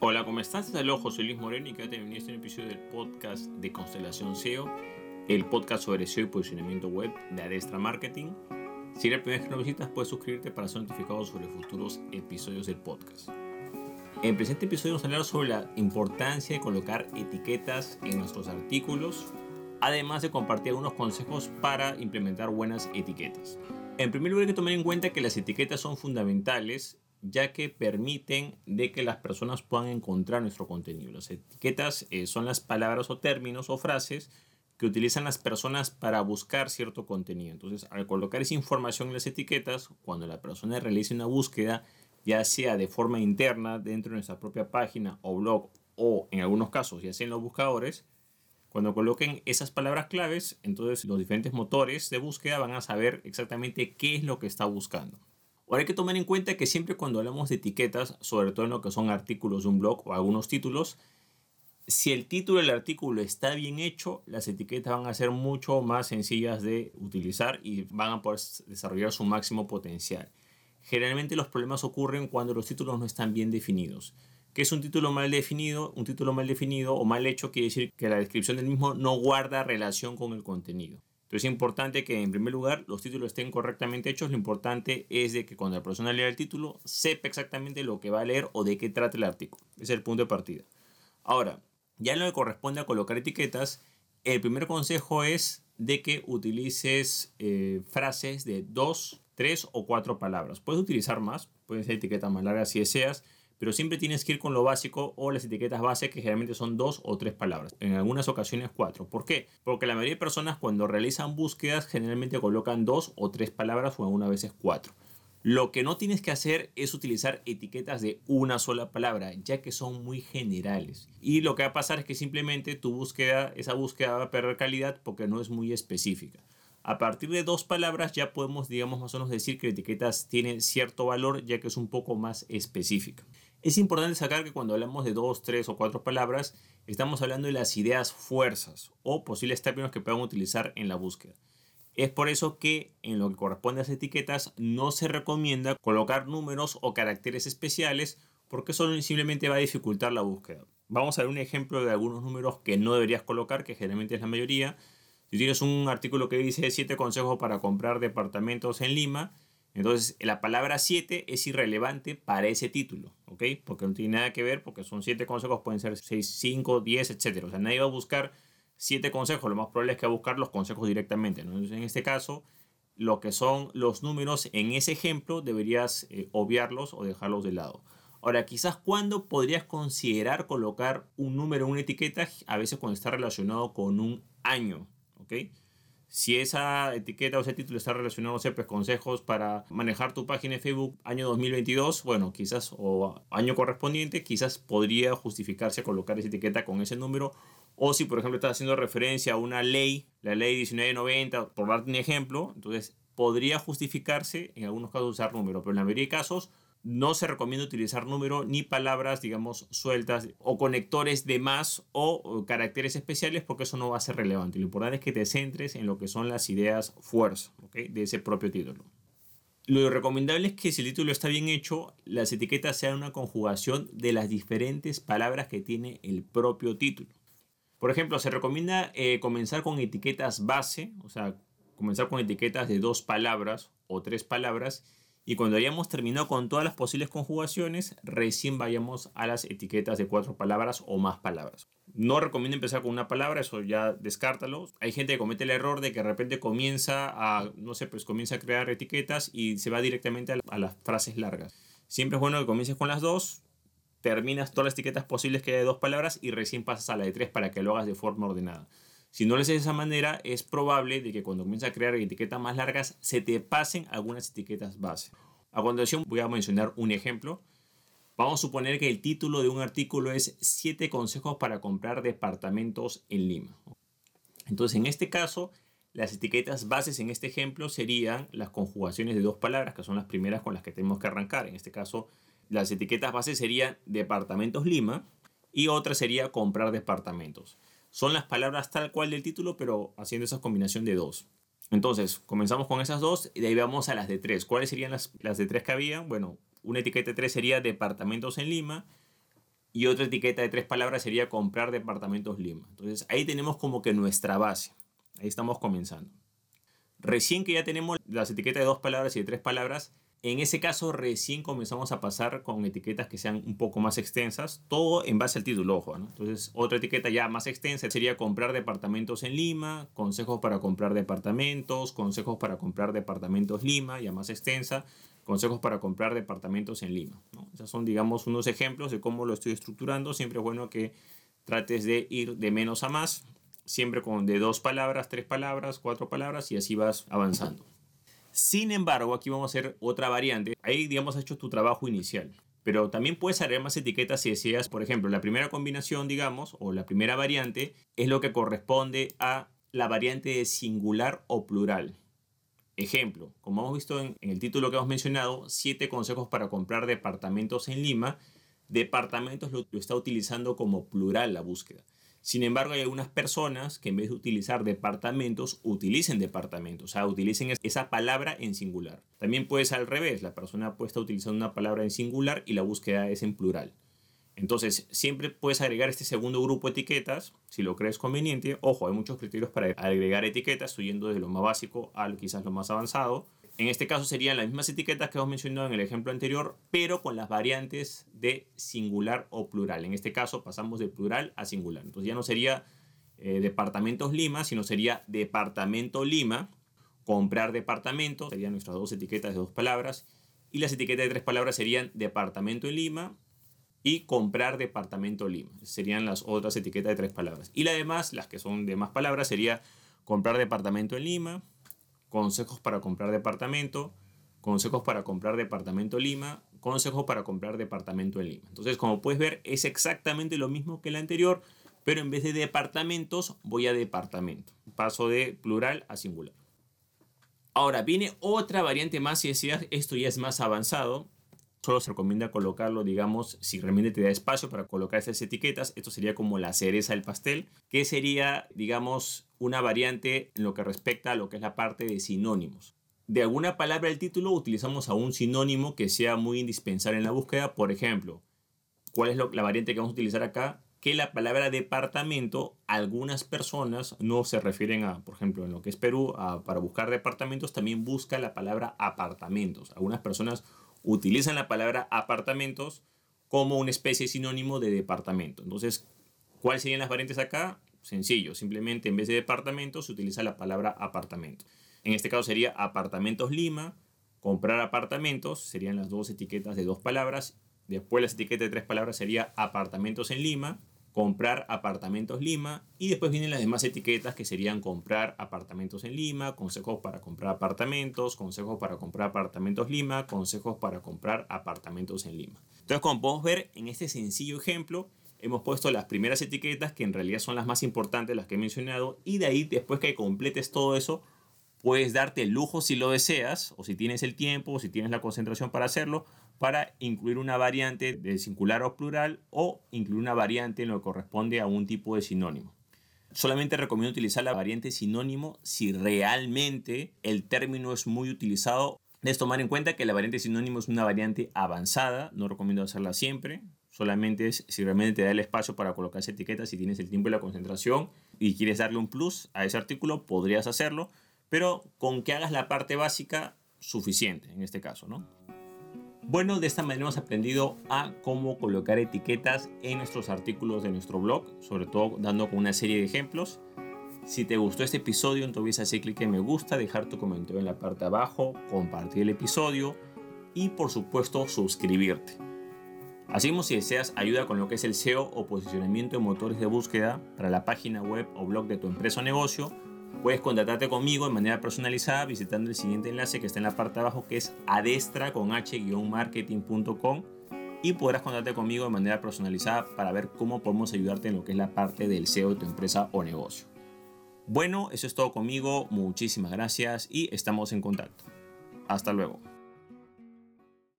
Hola, ¿cómo estás? Saludos, José Luis Moreno y que te a este episodio del podcast de Constelación SEO, el podcast sobre SEO y posicionamiento web de Adestra Marketing. Si eres la primera vez que nos visitas, puedes suscribirte para ser notificado sobre futuros episodios del podcast. En el presente episodio vamos a hablar sobre la importancia de colocar etiquetas en nuestros artículos, además de compartir algunos consejos para implementar buenas etiquetas. En primer lugar hay que tomar en cuenta que las etiquetas son fundamentales ya que permiten de que las personas puedan encontrar nuestro contenido. Las etiquetas eh, son las palabras o términos o frases que utilizan las personas para buscar cierto contenido. Entonces, al colocar esa información en las etiquetas, cuando la persona realice una búsqueda, ya sea de forma interna dentro de nuestra propia página o blog o en algunos casos ya sea en los buscadores, cuando coloquen esas palabras claves, entonces los diferentes motores de búsqueda van a saber exactamente qué es lo que está buscando. Ahora hay que tomar en cuenta que siempre cuando hablamos de etiquetas, sobre todo en lo que son artículos de un blog o algunos títulos, si el título del artículo está bien hecho, las etiquetas van a ser mucho más sencillas de utilizar y van a poder desarrollar su máximo potencial. Generalmente los problemas ocurren cuando los títulos no están bien definidos. ¿Qué es un título mal definido? Un título mal definido o mal hecho quiere decir que la descripción del mismo no guarda relación con el contenido. Entonces es importante que en primer lugar los títulos estén correctamente hechos. Lo importante es de que cuando la persona lea el título sepa exactamente lo que va a leer o de qué trata el artículo. Ese es el punto de partida. Ahora, ya en lo que corresponde a colocar etiquetas, el primer consejo es de que utilices eh, frases de dos, tres o cuatro palabras. Puedes utilizar más, pueden ser etiquetas más largas si deseas, pero siempre tienes que ir con lo básico o las etiquetas base que generalmente son dos o tres palabras, en algunas ocasiones cuatro. ¿Por qué? Porque la mayoría de personas cuando realizan búsquedas generalmente colocan dos o tres palabras o algunas veces cuatro. Lo que no tienes que hacer es utilizar etiquetas de una sola palabra, ya que son muy generales. Y lo que va a pasar es que simplemente tu búsqueda, esa búsqueda va a perder calidad porque no es muy específica. A partir de dos palabras ya podemos, digamos, más o menos decir que la etiqueta tiene cierto valor, ya que es un poco más específica. Es importante sacar que cuando hablamos de dos, tres o cuatro palabras, estamos hablando de las ideas fuerzas o posibles términos que puedan utilizar en la búsqueda. Es por eso que en lo que corresponde a las etiquetas no se recomienda colocar números o caracteres especiales porque eso simplemente va a dificultar la búsqueda. Vamos a ver un ejemplo de algunos números que no deberías colocar, que generalmente es la mayoría. Si tienes un artículo que dice 7 consejos para comprar departamentos en Lima, entonces, la palabra 7 es irrelevante para ese título, ¿ok? Porque no tiene nada que ver, porque son 7 consejos, pueden ser 6, 5, 10, etc. O sea, nadie va a buscar 7 consejos, lo más probable es que va a buscar los consejos directamente. Entonces, en este caso, lo que son los números en ese ejemplo, deberías eh, obviarlos o dejarlos de lado. Ahora, quizás cuando podrías considerar colocar un número en una etiqueta, a veces cuando está relacionado con un año, ¿ok? Si esa etiqueta o ese título está relacionado, no sé, pues consejos para manejar tu página de Facebook año 2022, bueno, quizás, o año correspondiente, quizás podría justificarse colocar esa etiqueta con ese número. O si, por ejemplo, estás haciendo referencia a una ley, la ley 1990, por darte un ejemplo, entonces podría justificarse en algunos casos usar número, pero en la mayoría de casos no se recomienda utilizar número ni palabras, digamos, sueltas o conectores de más o caracteres especiales porque eso no va a ser relevante. Lo importante es que te centres en lo que son las ideas fuerza de ese propio título. Lo recomendable es que si el título está bien hecho, las etiquetas sean una conjugación de las diferentes palabras que tiene el propio título. Por ejemplo, se recomienda eh, comenzar con etiquetas base, o sea, comenzar con etiquetas de dos palabras o tres palabras y cuando hayamos terminado con todas las posibles conjugaciones, recién vayamos a las etiquetas de cuatro palabras o más palabras. No recomiendo empezar con una palabra, eso ya descártalo. Hay gente que comete el error de que de repente comienza a, no sé, pues comienza a crear etiquetas y se va directamente a, las frases largas. Siempre es bueno que comiences con las dos, terminas todas las etiquetas posibles que hay de dos palabras y recién pasas a la de tres para que lo hagas de forma ordenada. Si no lo haces de esa manera, es probable de que cuando comiences a crear etiquetas más largas, se te pasen algunas etiquetas base. A continuación voy a mencionar un ejemplo. Vamos a suponer que el título de un artículo es 7 consejos para comprar departamentos en Lima. Entonces, en este caso, las etiquetas bases en este ejemplo serían las conjugaciones de dos palabras, que son las primeras con las que tenemos que arrancar. En este caso, las etiquetas bases serían departamentos Lima y otra sería comprar departamentos. Son las palabras tal cual del título, pero haciendo esa combinación de dos. Entonces, comenzamos con esas dos y de ahí vamos a las de tres. ¿Cuáles serían las, las de tres que había? Bueno, una etiqueta de tres sería departamentos en Lima. Y otra etiqueta de tres palabras sería comprar departamentos Lima. Entonces ahí tenemos como que nuestra base. Ahí estamos comenzando. Recién que ya tenemos las etiquetas de dos palabras y de tres palabras, en ese caso, recién comenzamos a pasar con etiquetas que sean un poco más extensas, todo en base al título, ojo. Entonces, otra etiqueta ya más extensa sería comprar departamentos en Lima, consejos para comprar departamentos, consejos para comprar departamentos Lima, ya más extensa, consejos para comprar departamentos en Lima. Esos son, digamos, unos ejemplos de cómo lo estoy estructurando. Siempre es bueno que trates de ir de menos a más, siempre con de dos palabras, tres palabras, cuatro palabras y así vas avanzando. Sin embargo, aquí vamos a hacer otra variante. Ahí, digamos, has hecho tu trabajo inicial. Pero también puedes agregar más etiquetas si deseas, por ejemplo, la primera combinación, digamos, o la primera variante, es lo que corresponde a la variante de singular o plural. Ejemplo, como hemos visto en, el título que hemos mencionado, siete consejos para comprar departamentos en Lima. Departamentos lo está utilizando como plural la búsqueda. Sin embargo, hay algunas personas que en vez de utilizar departamentos, utilicen departamentos, o sea, utilicen esa palabra en singular. También puede ser al revés, la persona puede estar utilizando una palabra en singular y la búsqueda es en plural. Entonces, siempre puedes agregar este segundo grupo de etiquetas, si lo crees conveniente. Ojo, hay muchos criterios para agregar etiquetas, yendo desde lo más básico al quizás lo más avanzado. En este caso serían las mismas etiquetas que hemos mencionado en el ejemplo anterior, pero con las variantes de singular o plural. En este caso pasamos de plural a singular. Entonces ya no sería eh, departamentos Lima, sino sería departamento Lima, comprar departamento, serían nuestras dos etiquetas de dos palabras, y las etiquetas de tres palabras serían departamento en Lima y comprar departamento Lima. Serían las otras etiquetas de tres palabras. Y las demás, las que son de más palabras, sería comprar departamento en Lima, consejos para comprar departamento, consejos para comprar departamento Lima, consejos para comprar departamento en Lima. Entonces, como puedes ver, es exactamente lo mismo que el anterior, pero en vez de departamentos, voy a departamento. Paso de plural a singular. Ahora, viene otra variante más decías, esto ya es más avanzado. Solo se recomienda colocarlo, digamos, si realmente te da espacio para colocar esas etiquetas. Esto sería como la cereza del pastel, que sería, digamos, una variante en lo que respecta a lo que es la parte de sinónimos. De alguna palabra del título utilizamos a un sinónimo que sea muy indispensable en la búsqueda. Por ejemplo, ¿cuál es la variante que vamos a utilizar acá? Que la palabra departamento, algunas personas no se refieren a, por ejemplo, en lo que es Perú, para buscar departamentos también busca la palabra apartamentos. Algunas personas utilizan la palabra apartamentos como una especie sinónimo de departamento. Entonces, ¿cuáles serían las variantes acá? Sencillo, simplemente en vez de departamento se utiliza la palabra apartamento. En este caso sería apartamentos Lima, comprar apartamentos, serían las dos etiquetas de dos palabras. Después las etiquetas de tres palabras sería apartamentos en Lima, comprar apartamentos Lima y después vienen las demás etiquetas que serían comprar apartamentos en Lima, consejos para comprar apartamentos, consejos para comprar apartamentos Lima, consejos para comprar apartamentos en Lima. Entonces como podemos ver en este sencillo ejemplo hemos puesto las primeras etiquetas que en realidad son las más importantes, las que he mencionado, y de ahí después que completes todo eso, puedes darte el lujo si lo deseas, o si tienes el tiempo, o si tienes la concentración para hacerlo, para incluir una variante de singular o plural o incluir una variante en lo que corresponde a un tipo de sinónimo. Solamente recomiendo utilizar la variante sinónimo si realmente el término es muy utilizado. Debes tomar en cuenta que la variante sinónimo es una variante avanzada, no recomiendo hacerla siempre, Solamente es si realmente te da el espacio para colocar esa etiqueta, si tienes el tiempo y la concentración y quieres darle un plus a ese artículo, podrías hacerlo, pero con que hagas la parte básica, suficiente en este caso, ¿no? Bueno, de esta manera hemos aprendido a cómo colocar etiquetas en nuestros artículos de nuestro blog, sobre todo dando con una serie de ejemplos. Si te gustó este episodio, entonces hacer clic en me gusta, dejar tu comentario en la parte de abajo, compartir el episodio y por supuesto suscribirte. Así como si deseas ayuda con lo que es el SEO o posicionamiento de motores de búsqueda para la página web o blog de tu empresa o negocio, puedes contactarte conmigo de manera personalizada visitando el siguiente enlace que está en la parte de abajo que es adestra con h-marketing.com y podrás contactarte conmigo de manera personalizada para ver cómo podemos ayudarte en lo que es la parte del SEO de tu empresa o negocio. Bueno, eso es todo conmigo, muchísimas gracias y estamos en contacto. Hasta luego.